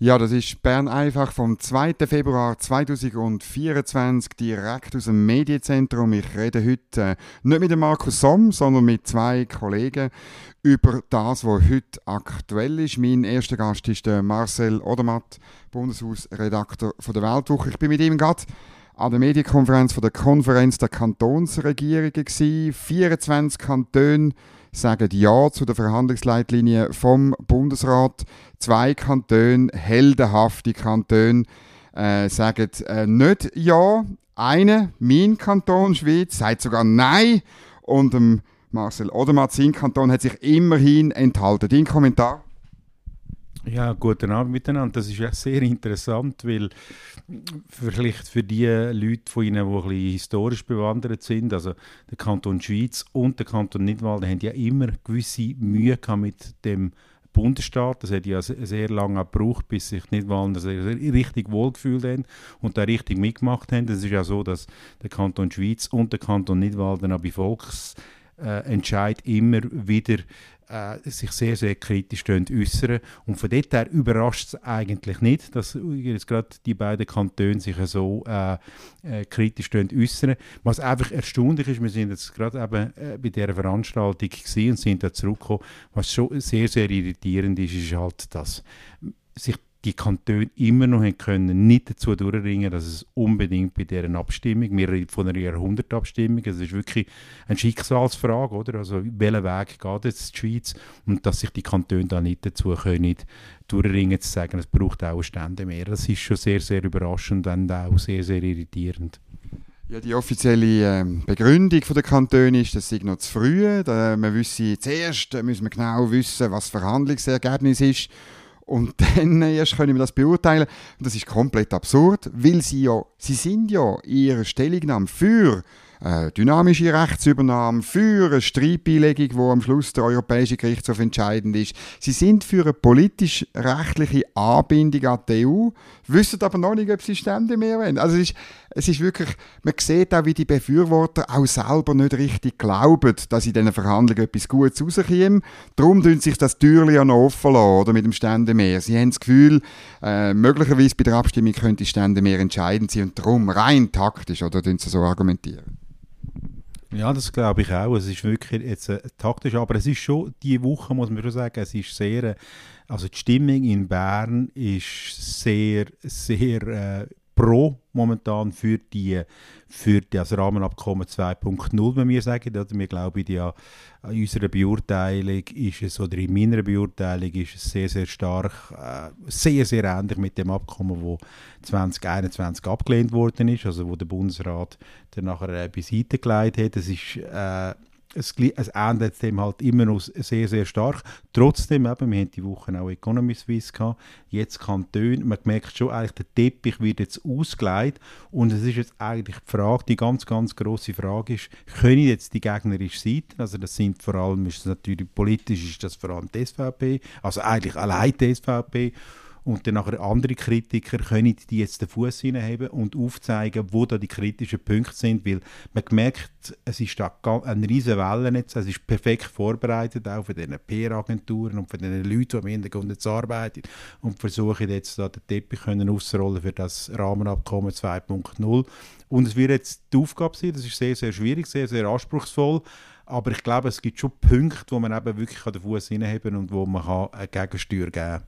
Ja, das ist Bern einfach vom 2. Februar 2024 direkt aus dem Medienzentrum. Ich rede heute äh, nicht mit dem Markus Somm, sondern mit zwei Kollegen über das, was heute aktuell ist. Mein erster Gast ist der Marcel Odermatt, Bundeshausredakteur von der Weltwoche. Ich bin mit ihm gerade an der Medienkonferenz von der Konferenz der Kantonsregierungen gewesen. 24 Kantone sagen Ja zu der Verhandlungsleitlinie vom Bundesrat. Zwei Kantone, heldenhafte Kantone, äh, sagen äh, nicht Ja. Eine, mein Kanton Schweiz, sagt sogar Nein. Und ähm, Marcel Odermatt, sein Kanton, hat sich immerhin enthalten. Dein Kommentar? Ja, guten Abend miteinander. Das ist ja sehr interessant, weil vielleicht für die Leute von Ihnen, die historisch bewandert sind, also der Kanton Schweiz und der Kanton Nidwalden haben ja immer gewisse Mühe gehabt mit dem Bundesstaat. Das hat ja sehr lange gebraucht, bis sich Nidwalden richtig wohlgefühlt haben und da richtig mitgemacht haben. Es ist ja so, dass der Kanton Schweiz und der Kanton Nidwalden bei Volksentscheid immer wieder äh, sich sehr, sehr kritisch äußern. Und von dort her überrascht es eigentlich nicht, dass jetzt gerade die beiden Kantone sich so äh, äh, kritisch äußern. Was einfach erstaunlich ist, wir sind jetzt gerade eben äh, bei dieser Veranstaltung und sind da zurückgekommen, was schon sehr, sehr irritierend ist, ist halt, dass sich die Kantone immer noch können, nicht dazu durchringen, dass es unbedingt bei deren Abstimmung, wir reden von einer Jahrhundertabstimmung, es ist wirklich eine Schicksalsfrage, oder? Also welchen Weg geht jetzt die Schweiz und dass sich die Kantone da nicht dazu können durchringen zu sagen, es braucht auch Stände mehr. Das ist schon sehr, sehr überraschend und auch sehr, sehr irritierend. Ja, die offizielle äh, Begründung der Kantone ist, das sei noch zu früh. Da, man wüsste, zuerst müssen wir genau wissen, was das Verhandlungsergebnis ist und dann erst können wir das beurteilen. Und das ist komplett absurd, weil sie ja, sie sind ja in Stellungnahme für äh, dynamische Rechtsübernahme, für eine Streitbeilegung, wo am Schluss der Europäische Gerichtshof entscheidend ist. Sie sind für eine politisch-rechtliche Anbindung an die EU, wissen aber noch nicht, ob sie Stände mehr wollen. Also es ist, es ist wirklich, man sieht auch, wie die Befürworter auch selber nicht richtig glauben, dass in diesen Verhandlungen etwas Gutes rauskommt. Darum tun sich das Türchen ja noch offen lassen, oder, mit dem Stände mehr. Sie haben das Gefühl, äh, möglicherweise bei der Abstimmung könnte Stände mehr entscheidend sein und darum rein taktisch, oder tun sie so argumentieren? Ja, das glaube ich auch. Es ist wirklich jetzt äh, taktisch, aber es ist schon, diese Woche muss man schon sagen, es ist sehr, äh, also die Stimmung in Bern ist sehr, sehr äh, pro momentan für die, für das Rahmenabkommen 2.0, wenn wir sagen. Oder wir glauben ja, in unserer Beurteilung ist es, oder in meiner Beurteilung ist es sehr, sehr stark, äh, sehr, sehr ähnlich mit dem Abkommen, wo 2021 abgelehnt worden ist, also wo der Bundesrat dann nachher äh, beiseite gelegt hat. Das ist äh, es, es ändert dem halt immer noch sehr, sehr stark. Trotzdem, eben, wir haben die Woche auch Economy Suisse gehabt, jetzt Kantone, man merkt schon, eigentlich der Teppich wird jetzt ausgelegt. Und es ist jetzt eigentlich die Frage, die ganz, ganz große Frage ist, können jetzt die gegnerische Seite, also das sind vor allem, ist natürlich politisch, ist das vor allem die SVP, also eigentlich allein die SVP und dann nachher andere Kritiker können die jetzt den Fuß hineinheben und aufzeigen, wo da die kritischen Punkte sind, weil man merkt, es ist da eine riesige Welle es ist perfekt vorbereitet, auch für diese PR-Agenturen und für diese Leute, die am Hintergrund jetzt arbeiten. Und versuchen jetzt da den Teppich können ausrollen für das Rahmenabkommen 2.0 und es wird jetzt die Aufgabe sein, das ist sehr, sehr schwierig, sehr, sehr anspruchsvoll, aber ich glaube, es gibt schon Punkte, wo man eben wirklich den Fuß hineinheben und wo man eine Gegensteuer geben kann.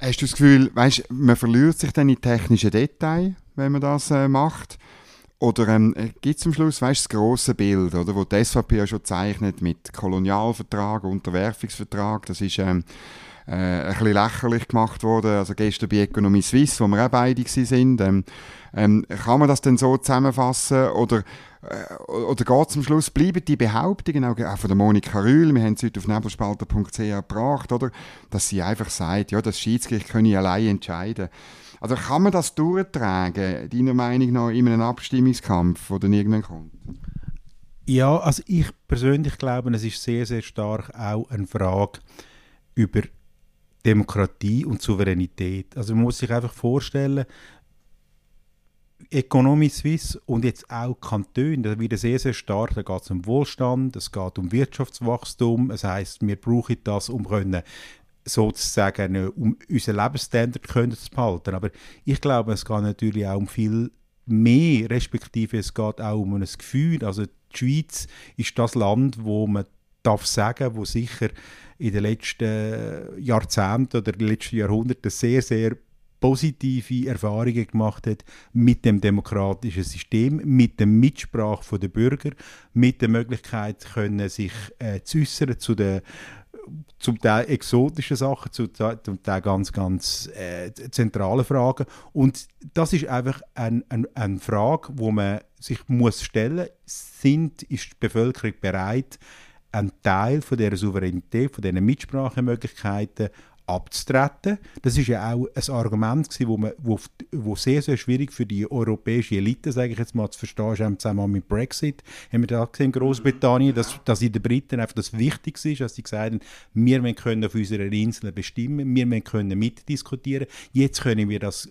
Hast du das Gefühl, weißt, man verliert sich dann in technischen Details, wenn man das äh, macht? Oder ähm, gibt es am Schluss weißt, das grosse Bild, oder, wo die SVP ja schon zeichnet mit Kolonialvertrag, Unterwerfungsvertrag, das ist ähm, äh, ein bisschen lächerlich gemacht worden, also gestern bei Economie Suisse, wo wir auch beide waren. Ähm, ähm, kann man das denn so zusammenfassen oder äh, oder geht am Schluss, bleiben die Behauptungen auch von der Monika Rühl, wir haben es heute auf nebelspalter.ch gebracht, oder, dass sie einfach sagt, ja, das Schiedsgericht könne allein entscheiden. Also kann man das durchtragen, deiner Meinung nach, in einem Abstimmungskampf, der dann irgendwann kommt? Ja, also ich persönlich glaube, es ist sehr, sehr stark auch eine Frage über Demokratie und Souveränität. Also man muss sich einfach vorstellen, Economy Suisse und jetzt auch Kantone, da wird sehr, sehr stark, da geht es um Wohlstand, es geht um Wirtschaftswachstum, das heißt, wir brauchen das, um können sozusagen um unseren Lebensstandard können zu behalten. Aber ich glaube, es geht natürlich auch um viel mehr, respektive es geht auch um ein Gefühl. Also die Schweiz ist das Land, wo man darf sagen, wo sicher in den letzten Jahrzehnten oder den letzten Jahrhunderten sehr, sehr positive Erfahrungen gemacht hat mit dem demokratischen System, mit der Mitsprache der Bürger, mit der Möglichkeit können sich äh, zu äußern zu den zum Teil exotischen Sachen, zum Teil, ganz, ganz äh, zentralen Fragen. Und das ist einfach eine ein, ein Frage, wo man sich muss stellen muss, ist die Bevölkerung bereit, einen Teil von dieser Souveränität, von diesen Mitsprachemöglichkeiten abzutreten. Das ist ja auch ein Argument gewesen, wo, wo, wo sehr, sehr schwierig für die europäische Elite, sage ich jetzt mal, zu verstehen ist, im Zusammenhang mit Brexit. Haben wir da gesehen in Großbritannien, dass, dass in den Briten einfach das Wichtigste ist, dass sie gesagt haben, wir können auf unserer Insel bestimmen, wir können mitdiskutieren. Jetzt können wir das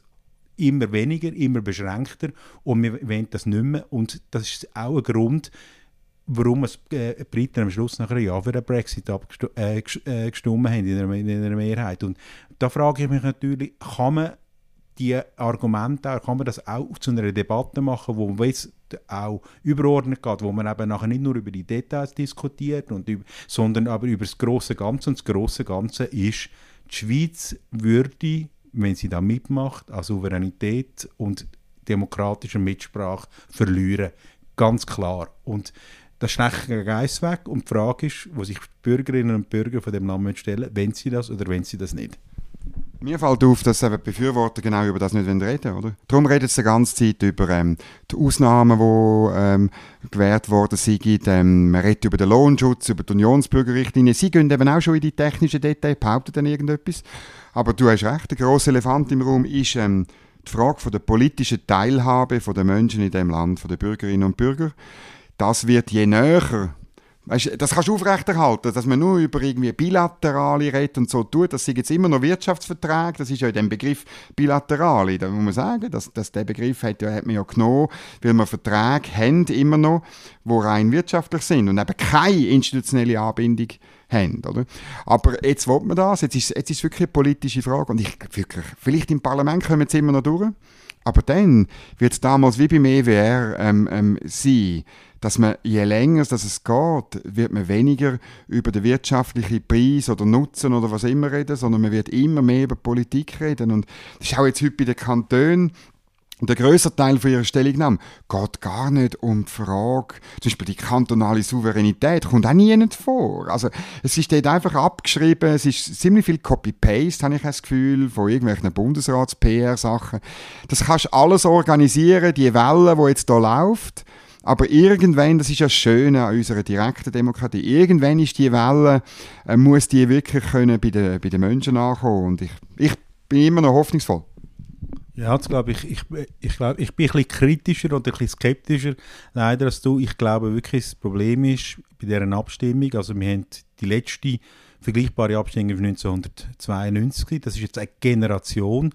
immer weniger, immer beschränkter und wir wollen das nicht mehr. Und das ist auch ein Grund, warum es äh, Briten am Schluss nach einem Jahr für den Brexit abgestimmt äh, äh, haben in einer, in einer Mehrheit. Und da frage ich mich natürlich, kann man die Argumente, kann man das auch zu einer Debatte machen, wo man auch überordnet geht, wo man eben nachher nicht nur über die Details diskutiert, und über, sondern aber über das große Ganze. Und das große Ganze ist, die Schweiz würde, wenn sie da mitmacht, an Souveränität und demokratischer Mitsprache verlieren. Ganz klar. Und das schlägt den Geist weg und die Frage ist, wo sich die Bürgerinnen und Bürger von dem Land stellen, wenn sie das oder wenn sie das nicht. Mir fällt auf, dass eben Befürworter genau über das nicht reden oder? Darum redet sie die ganze Zeit über ähm, die Ausnahmen, die ähm, gewährt worden sind. Ähm, man redet über den Lohnschutz, über die Unionsbürgerrichtlinie. Sie gehen eben auch schon in die technischen Details, behaupten dann irgendetwas. Aber du hast recht, der grosse Elefant im Raum ist ähm, die Frage von der politischen Teilhabe der Menschen in dem Land, von den Bürgerinnen und Bürgern das wird je näher Weißt, das kannst du aufrechterhalten, dass man nur über irgendwie bilaterale redet und so tut. Das sind jetzt immer noch Wirtschaftsverträge. Das ist ja dem Begriff bilaterale. Da muss man sagen, dass, dass der Begriff hat, ja, hat man ja genommen, weil wir Verträge haben immer noch, die rein wirtschaftlich sind und eben keine institutionelle Anbindung haben. Oder? Aber jetzt will man das. Jetzt ist, jetzt ist es wirklich eine politische Frage. Und ich wirklich, vielleicht im Parlament kommen wir immer noch durch. Aber dann wird damals wie beim EWR ähm, ähm, sein, dass man, je länger dass es geht, wird man weniger über den wirtschaftlichen Preis oder Nutzen oder was immer reden, sondern man wird immer mehr über Politik reden. Und das ist auch jetzt heute bei den Kantonen der größere Teil von ihrer Stellungnahme geht gar nicht um die Frage, zum Beispiel die kantonale Souveränität, kommt auch nie vor. Also, es ist dort einfach abgeschrieben, es ist ziemlich viel Copy-Paste, habe ich das Gefühl, von irgendwelchen Bundesrats-PR-Sachen. Das kannst du alles organisieren, die Welle, die jetzt hier läuft. Aber irgendwann, das ist ja das Schöne an unserer direkten Demokratie, irgendwann ist die Welle, äh, muss die wirklich können bei den, bei den Menschen ankommen. Und ich, ich bin immer noch hoffnungsvoll. Ja, das glaube ich, ich, ich, glaub, ich bin ein bisschen kritischer oder ein bisschen skeptischer leider als du. Ich glaube wirklich, das Problem ist bei dieser Abstimmung, also wir haben die letzte vergleichbare Abstimmung 1992, das ist jetzt eine Generation,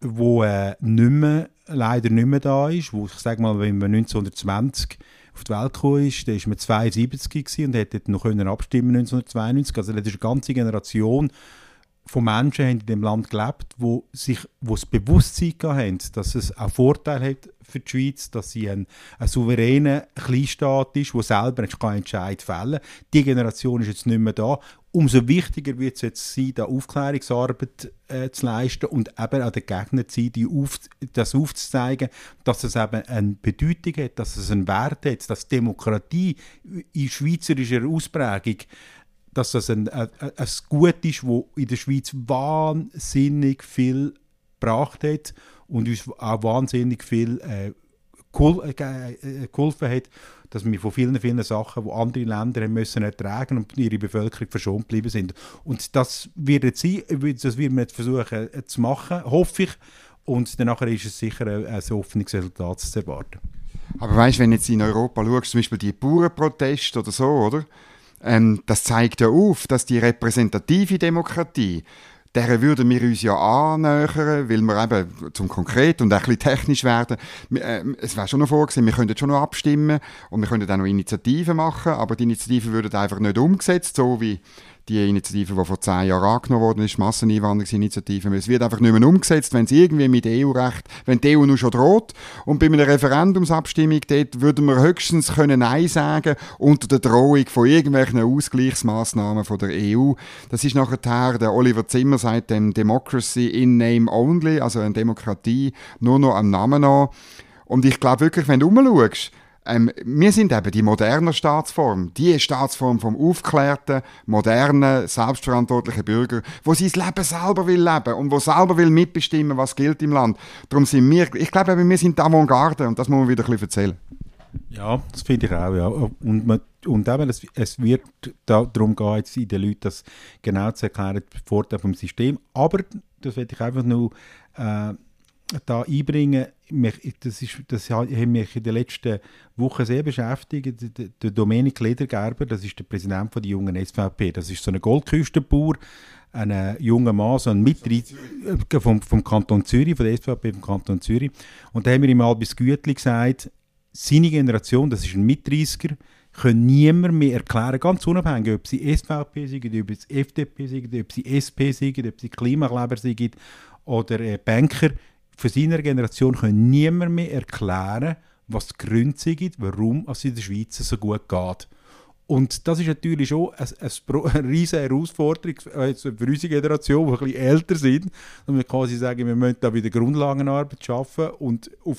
wo äh, nicht mehr leider nicht mehr da ist, wo ich sage mal, wenn man 1920 auf die Welt gekommen ist, dann war man 72 und hätte noch abstimmen 1992. Also das ist eine ganze Generation von Menschen in dem Land gelebt, wo sich, wo das Bewusstsein haben, dass es auch Vorteile hat für die Schweiz, dass sie ein, ein souveräner Kleinstaat ist, der selber keinen Entscheid fällen. Die Generation ist jetzt nicht mehr da umso wichtiger wird es jetzt sein, da Aufklärungsarbeit äh, zu leisten und eben an den Gegnern zu sein, die auf, das aufzuzeigen, dass es eben eine Bedeutung hat, dass es einen Wert hat, dass Demokratie in schweizerischer Ausprägung dass das ein, ein, ein Gut ist, das in der Schweiz wahnsinnig viel gebracht hat und uns auch wahnsinnig viel äh, äh, äh, geholfen hat, dass wir von vielen, vielen Sachen, die andere Länder haben müssen ertragen und ihre Bevölkerung verschont geblieben sind. Und das wird jetzt sein, das wird man jetzt versuchen äh, zu machen, hoffe ich. Und danach ist es sicher ein, ein offenes Resultat zu erwarten. Aber weißt, du, wenn jetzt in Europa schaust, zum Beispiel die Bauernproteste oder so, oder? Ähm, das zeigt ja auf, dass die repräsentative Demokratie der würden wir uns ja annähern, weil wir eben zum konkret und ein bisschen technisch werden. Äh, es wäre schon noch vorgesehen, wir könnten schon noch abstimmen und wir könnten auch noch Initiativen machen, aber die Initiativen würden einfach nicht umgesetzt, so wie die Initiative, die vor zehn Jahren angenommen worden ist, Masseneinwanderungsinitiative, es wird einfach nicht mehr umgesetzt, wenn es irgendwie mit EU-Recht, wenn die EU nur schon droht. Und bei einer Referendumsabstimmung dort würden wir höchstens können Nein sagen unter der Drohung von irgendwelchen Ausgleichsmaßnahmen von der EU. Das ist nachher der Oliver Zimmer sagt dem Democracy in Name Only, also eine Demokratie nur noch am Namen an. Und ich glaube wirklich, wenn du umschaust, ähm, wir sind eben die moderne Staatsform, die Staatsform vom aufklärten, modernen, selbstverantwortlichen Bürger, wo sein Leben selber will leben und wo selber will mitbestimmen, was gilt im Land. Darum sind wir, ich glaube eben, wir sind die Avantgarde und das muss man wieder ein bisschen erzählen. Ja, das finde ich auch, ja. Und, man, und eben, es, es wird da, darum gehen, jetzt in den Leuten das genau zu erklären, die Vorteile vom System. Aber, das werde ich einfach nur äh, da einbringen, das, ist, das hat mich in den letzten Wochen sehr beschäftigt. Der Dominik Ledergerber, das ist der Präsident von der jungen SVP, das ist so ein Goldküstenbauer, ein junger Mann, so ein Mitglied äh, vom, vom Kanton Zürich, von der SVP vom Kanton Zürich. Und da haben wir ihm mal bis Gütli gesagt, seine Generation, das ist ein Mitreißer, können niemand mehr erklären, ganz unabhängig, ob sie SVP sind, ob sie FDP sind, ob sie SP sind, ob sie Klimakleber sind oder äh, Banker, für seine Generation können niemand mehr erklären, was die Gründe sind, warum es in der Schweiz so gut geht. Und das ist natürlich schon eine, eine, riesige Herausforderung für unsere Generation, die ein bisschen älter sind. Und wir quasi sagen, wir müssen da wieder Grundlagenarbeit schaffen und auf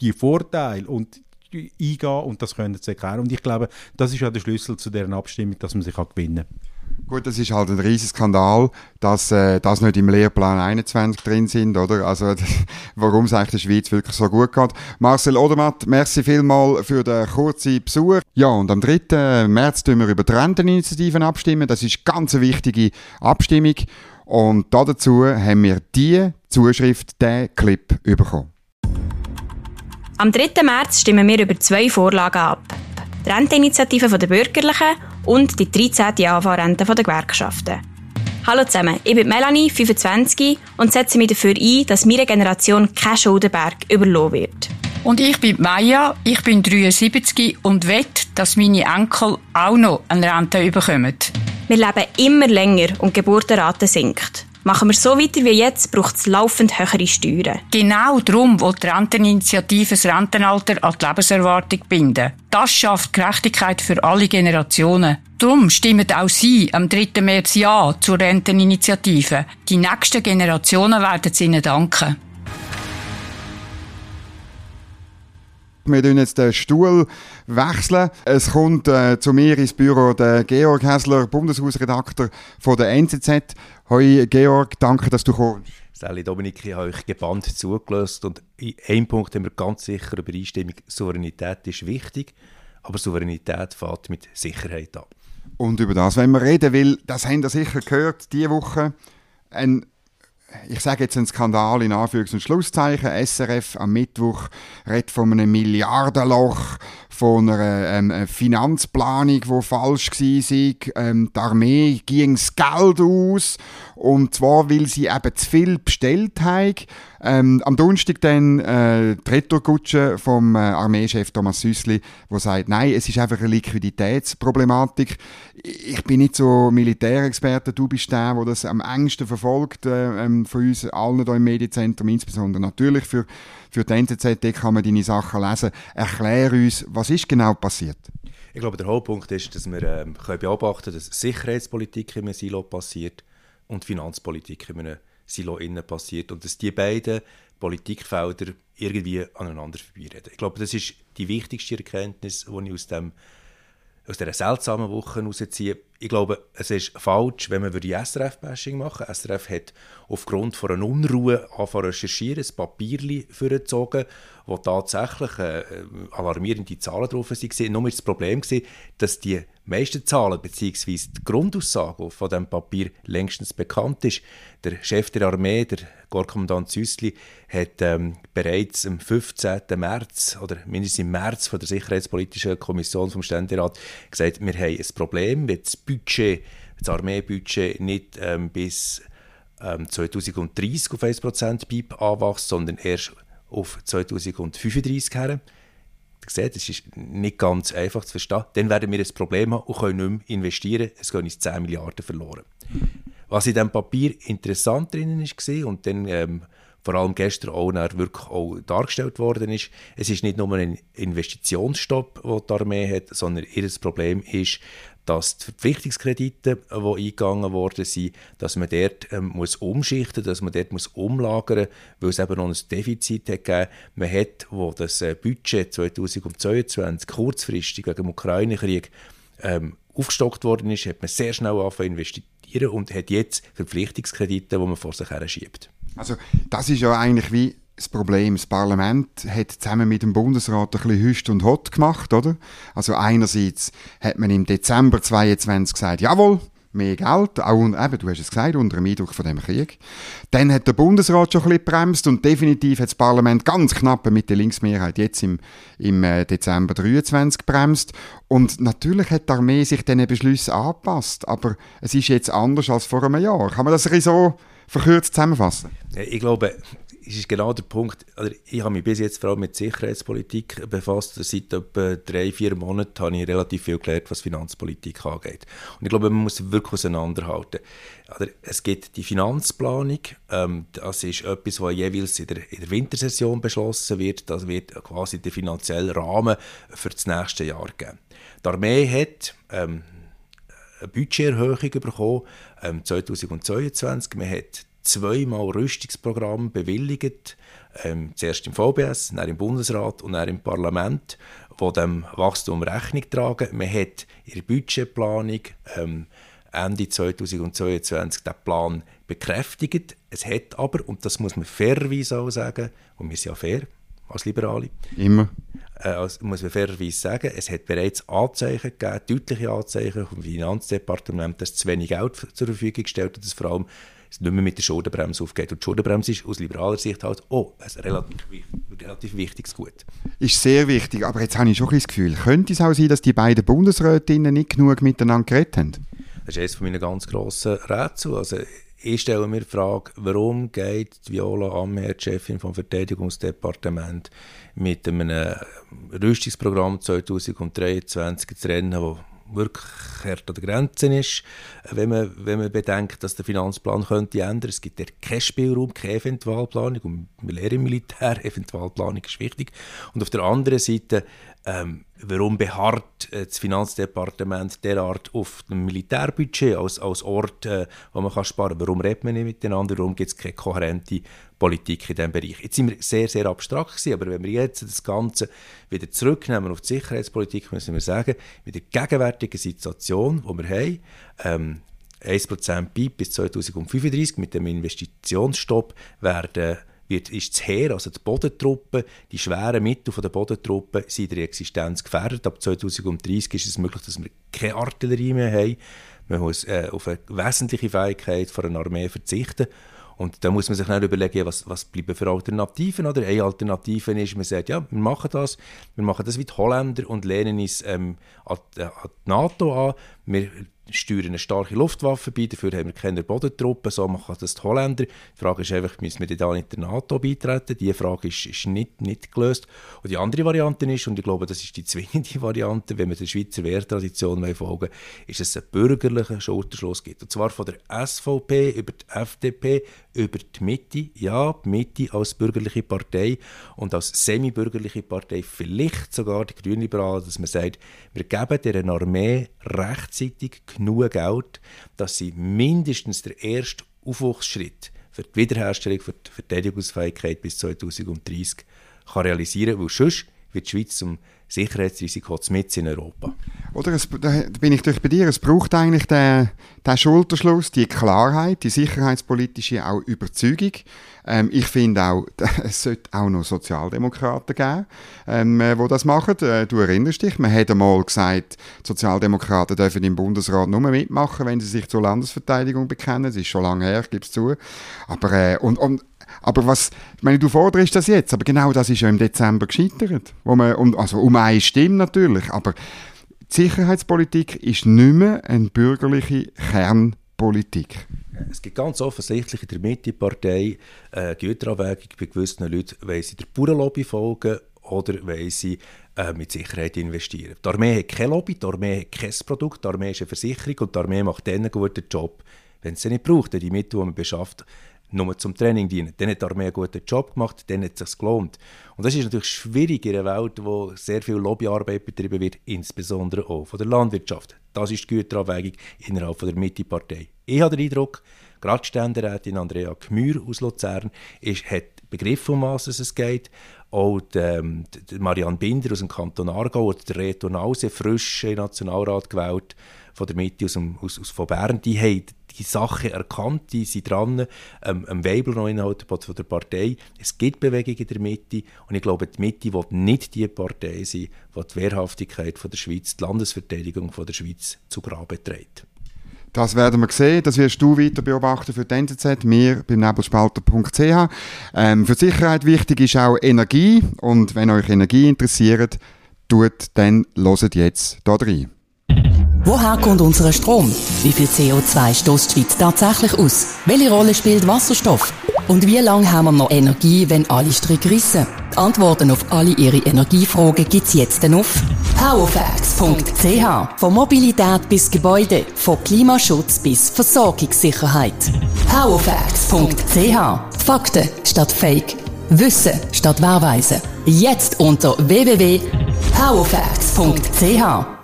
die Vorteile und eingehen und das können sie erklären. Und ich glaube, das ist auch der Schlüssel zu deren Abstimmung, dass man sich gewinnen kann. Gut, das ist halt ein riesiger Skandal, dass äh, das nicht im Lehrplan 21 drin sind, oder? Also, warum es eigentlich der Schweiz wirklich so gut geht. Marcel Odermatt, merci vielmal für den kurzen Besuch. Ja, und am 3. März tun wir über die Renteninitiativen abstimmen. Das ist ganz eine wichtige Abstimmung. Und dazu haben wir die Zuschrift, den Clip bekommen. Am 3. März stimmen wir über zwei Vorlagen ab. Die Renteninitiative der Bürgerlichen und die 13. AV-Rente der Gewerkschaften. Hallo zusammen, ich bin Melanie, 25 und setze mich dafür ein, dass meine Generation kein Schuldenberg überlassen wird. Und ich bin Maya, ich bin 73 und wette, dass meine Enkel auch noch eine Rente bekommen. Wir leben immer länger und die Geburtenrate sinkt. Machen wir so weiter wie jetzt, braucht es laufend höhere Steuern. Genau darum will die Renteninitiative das Rentenalter an die Lebenserwartung binden. Das schafft Gerechtigkeit für alle Generationen. Darum stimmen auch Sie am 3. März Ja zur Renteninitiative. Die nächsten Generationen werden es Ihnen danken. Wir wechseln jetzt den Stuhl. Wechseln. Es kommt äh, zu mir ins Büro der Georg Häsler, Bundeshausredakteur von der NZZ. Hoi Georg, danke, dass du kommst. Sally Dominik, ich habe euch gebannt zugelassen und in einem Punkt haben wir ganz sicher Übereinstimmung. Souveränität ist wichtig, aber Souveränität fährt mit Sicherheit an. Und über das, wenn wir reden will, das haben wir sicher gehört, diese Woche, ein ich sage jetzt ein Skandal in Anführungs- und Schlusszeichen. SRF am Mittwoch redet von einem Milliardenloch, von einer ähm, Finanzplanung, die falsch war. Ähm, die Armee ging das Geld aus und zwar, weil sie eben zu viel bestellt haben. Ähm, am Donnerstag dann äh, die Retourkutsche vom äh, Armeechef Thomas Süssli, der sagt, nein, es ist einfach eine Liquiditätsproblematik. Ich bin nicht so Militärexperte, du bist der, der das am engsten verfolgt äh, ähm, von uns allen hier im Medienzentrum, insbesondere natürlich für, für die NZZ, kann man deine Sachen lesen. Erklär uns, was ist genau passiert? Ich glaube, der Hauptpunkt ist, dass wir ähm, können beobachten können, dass Sicherheitspolitik im Silo passiert und Finanzpolitik in einem Silo innen passiert und dass die beiden Politikfelder irgendwie aneinander vorbeireden. Ich glaube, das ist die wichtigste Erkenntnis, die ich aus, dem, aus dieser seltsamen Woche herausziehe. Ich glaube, es ist falsch, wenn man die SRF-Bashing machen würde. SRF hat aufgrund von einer Unruhe angefangen recherchieren, ein Papier vorgezogen, wo tatsächlich äh, alarmierende Zahlen drauf waren. Nur war das Problem, dass die meisten Zahlen bzw. die Grundaussage, von diesem Papier längstens bekannt ist, der Chef der Armee, der Korpskommandant Süssli, hat ähm, bereits am 15. März oder mindestens im März von der Sicherheitspolitischen Kommission vom Ständerat gesagt, wir haben ein Problem, wenn das Budget, das Armeebudget nicht ähm, bis ähm, 2030 auf 1% BIP anwächst, sondern erst auf 2035 her. Ihr seht, es ist nicht ganz einfach zu verstehen. Dann werden wir ein Problem haben und können nicht mehr investieren. Es gehen uns 10 Milliarden verloren. Was in diesem Papier interessant drinnen war und dann ähm, vor allem gestern auch wirklich auch dargestellt worden ist, es ist nicht nur ein Investitionsstopp, den die Armee hat, sondern ihr Problem ist, dass die Verpflichtungskredite, die eingegangen worden sind, dass man dort ähm, muss umschichten dass man dort muss umlagern weil es eben noch ein Defizit hat gegeben. Man hat, wo das äh, Budget 2022 kurzfristig wegen dem Ukraine-Krieg ähm, aufgestockt worden ist, hat man sehr schnell angefangen investieren und hat jetzt Verpflichtungskredite, die man vor sich her schiebt. Also das ist ja eigentlich wie das Problem, das Parlament hat zusammen mit dem Bundesrat ein bisschen Hüst und Hot gemacht, oder? Also einerseits hat man im Dezember 2022 gesagt, jawohl, mehr Geld, auch eben, du hast es gesagt, unter dem Eindruck von dem Krieg. Dann hat der Bundesrat schon ein bisschen bremst und definitiv hat das Parlament ganz knapp mit der Linksmehrheit jetzt im, im äh, Dezember 23 bremst. Und natürlich hat die Armee sich diesen Beschlüssen angepasst, aber es ist jetzt anders als vor einem Jahr. Kann man das so verkürzt zusammenfassen? Ich glaube, ist genau der Punkt, ich habe mich bis jetzt vor allem mit Sicherheitspolitik befasst. Seit etwa drei, vier Monaten habe ich relativ viel gelernt, was Finanzpolitik angeht. Und ich glaube, man muss wirklich auseinanderhalten. Es gibt die Finanzplanung, ähm, das ist etwas, was jeweils in der, in der, Wintersession beschlossen wird. Das wird quasi der finanzielle Rahmen für das nächste Jahr geben. Die Armee hat ähm, eine Budgeterhöhung bekommen, ähm, 2022. Man hat zweimal Rüstungsprogramm bewilligt, ähm, zuerst im VBS, dann im Bundesrat und dann im Parlament, wo dem Wachstum Rechnung tragen. Man hat in der Budgetplanung ähm, Ende 2022 den Plan bekräftigt. Es hat aber, und das muss man fairerweise auch sagen, und wir sind ja fair als Liberale, immer, äh, also muss man fairerweise sagen, es hat bereits Anzeichen gegeben, deutliche Anzeichen vom Finanzdepartement, dass zu wenig Geld zur Verfügung gestellt wird, dass vor allem es nicht mehr mit der Schuldenbremse aufgeht. Und die Schuldenbremse ist aus liberaler Sicht halt oh, ein relativ, relativ wichtiges Gut. Ist sehr wichtig, aber jetzt habe ich schon ein das Gefühl, könnte es auch sein, dass die beiden Bundesrätinnen nicht genug miteinander geredet haben? Das ist eines meiner ganz grossen Rätsel. Also, ich stelle mir die Frage, warum geht Viola Amher, Chefin vom Verteidigungsdepartement, mit einem Rüstungsprogramm 2023 zu Rennen, das wirklich hart an der Grenze ist, wenn man, wenn man bedenkt, dass der Finanzplan könnte ändern. Es gibt ja keinen Spielraum, keine Eventualplanung und wir lernen im Militär, Eventualplanung ist wichtig. Und auf der anderen Seite, ähm, warum beharrt äh, das Finanzdepartement derart auf dem Militärbudget als, als Ort, äh, wo man kann sparen kann? Warum redet man nicht miteinander? Warum gibt es keine kohärente Politik in diesem Bereich? Jetzt sind wir sehr, sehr abstrakt gewesen, aber wenn wir jetzt das Ganze wieder zurücknehmen auf die Sicherheitspolitik, müssen wir sagen, mit der gegenwärtigen Situation, die wir haben, ähm, 1% BIP bis 2035 mit dem Investitionsstopp werden wird, ist Heer, also die Bodentruppen, die schweren Mittel der Bodentruppen sind der Existenz gefährdet. Ab 2030 ist es möglich, dass wir keine Artillerie mehr haben. Man muss äh, auf eine wesentliche Fähigkeit von einer Armee verzichten. Und da muss man sich dann überlegen, was, was bleiben für Alternativen. Oder eine Alternative ist, man sagt, ja, wir machen das, wir machen das wie die Holländer und lehnen uns ähm, an, äh, an die NATO an. Wir steuern eine starke Luftwaffe bei, dafür haben wir keine Bodentruppen, so machen das die Holländer. Die Frage ist einfach, müssen wir da nicht der NATO beitreten? Diese Frage ist, ist nicht, nicht gelöst. Und die andere Variante ist, und ich glaube, das ist die zwingende Variante, wenn wir der Schweizer Wehrtradition folgen ist es einen bürgerlichen Schulterschluss gibt. Und zwar von der SVP über die FDP, über die Mitte, ja, die Mitte als bürgerliche Partei und als semi-bürgerliche Partei, vielleicht sogar die Grünliberalen, dass man sagt, wir geben dieser Armee rechtzeitig genug Geld, dass sie mindestens der erste Aufwuchsschritt für die Wiederherstellung, für die Verteidigungsfähigkeit bis 2030 kann realisieren kann, weil sonst wird die Schweiz zum Sicherheitsrisiko mit in Europa. Oder es, da bin ich durch bei dir, es braucht eigentlich den, den Schulterschluss, die Klarheit, die sicherheitspolitische auch Überzeugung. Ähm, ich finde auch, es sollte auch noch Sozialdemokraten geben, ähm, äh, das machen. Äh, du erinnerst dich, man hat einmal gesagt, Sozialdemokraten dürfen im Bundesrat nur mitmachen, wenn sie sich zur Landesverteidigung bekennen. Das ist schon lange her, ich gebe es zu. Aber, äh, und, und aber was, ich meine, du forderst das jetzt, aber genau das ist ja im Dezember gescheitert. Wo man, um, also um eine Stimme natürlich, aber die Sicherheitspolitik ist nicht mehr eine bürgerliche Kernpolitik. Es gibt ganz offensichtlich in der Mitte-Partei eine Güterabwägung bei gewissen Leuten, weil sie der Bauernlobby folgen oder weil sie äh, mit Sicherheit investieren. Die Armee hat keine Lobby, die Armee hat kein Produkt, die Armee ist eine Versicherung und die Armee macht dann einen guten Job, wenn sie nicht braucht, die Mittel, die man beschafft, nur zum Training dienen. Dann hat die Armee einen guten Job gemacht, dann hat es sich gelohnt. Und das ist natürlich schwierig in einer Welt, wo sehr viel Lobbyarbeit betrieben wird, insbesondere auch von der Landwirtschaft. Das ist die Güterabwägung innerhalb der Mitte-Partei. Ich habe den Eindruck, gerade Ständerätin Andrea Gmür aus Luzern ist, hat begriffen, um was es geht. Auch die, ähm, die Marianne Binder aus dem Kanton Aargau oder der Reto Nause, frisch in Nationalrat gewählt, von der Mitte aus, aus, aus von Bern, die haben die Sache erkannt, die sind dran, ähm, ein Weibel noch innerhalb der Partei. Es gibt Bewegung in der Mitte und ich glaube, die Mitte wird nicht die Partei sein, die die Wehrhaftigkeit von der Schweiz, die Landesverteidigung von der Schweiz zu Grabe trägt. Das werden wir sehen. Das wirst du weiter beobachten für die NZZ, wir beim nebelspalter.ch. Ähm, für Sicherheit wichtig ist auch Energie. Und wenn euch Energie interessiert, tut, dann loset jetzt da rein. Woher kommt unser Strom? Wie viel CO2 stößt die Schweiz tatsächlich aus? Welche Rolle spielt Wasserstoff? Und wie lange haben wir noch Energie, wenn alle Stricke rissen? Die Antworten auf alle Ihre Energiefragen gibt's jetzt auf powerfacts.ch. Von Mobilität bis Gebäude, von Klimaschutz bis Versorgungssicherheit. powerfacts.ch. Fakten statt Fake. Wissen statt Wahrweise. Jetzt unter www.powerfacts.ch.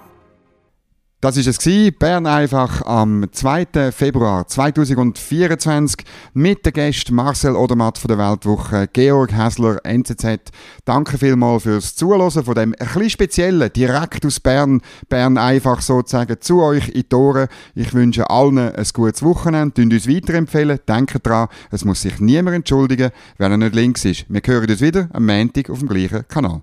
Das ist es gewesen. Bern einfach am 2. Februar 2024 mit den Gästen Marcel Odermatt von der Weltwoche, Georg Häsler, NZZ. Danke vielmals fürs Zuhören von dem bisschen speziellen, direkt aus Bern, Bern einfach sozusagen zu euch in die. Ich wünsche allen ein gutes Wochenende, Dünnt uns weiterempfehlen, denkt dran, es muss sich niemand entschuldigen, wenn er nicht links ist. Wir hören uns wieder am Montag auf dem gleichen Kanal.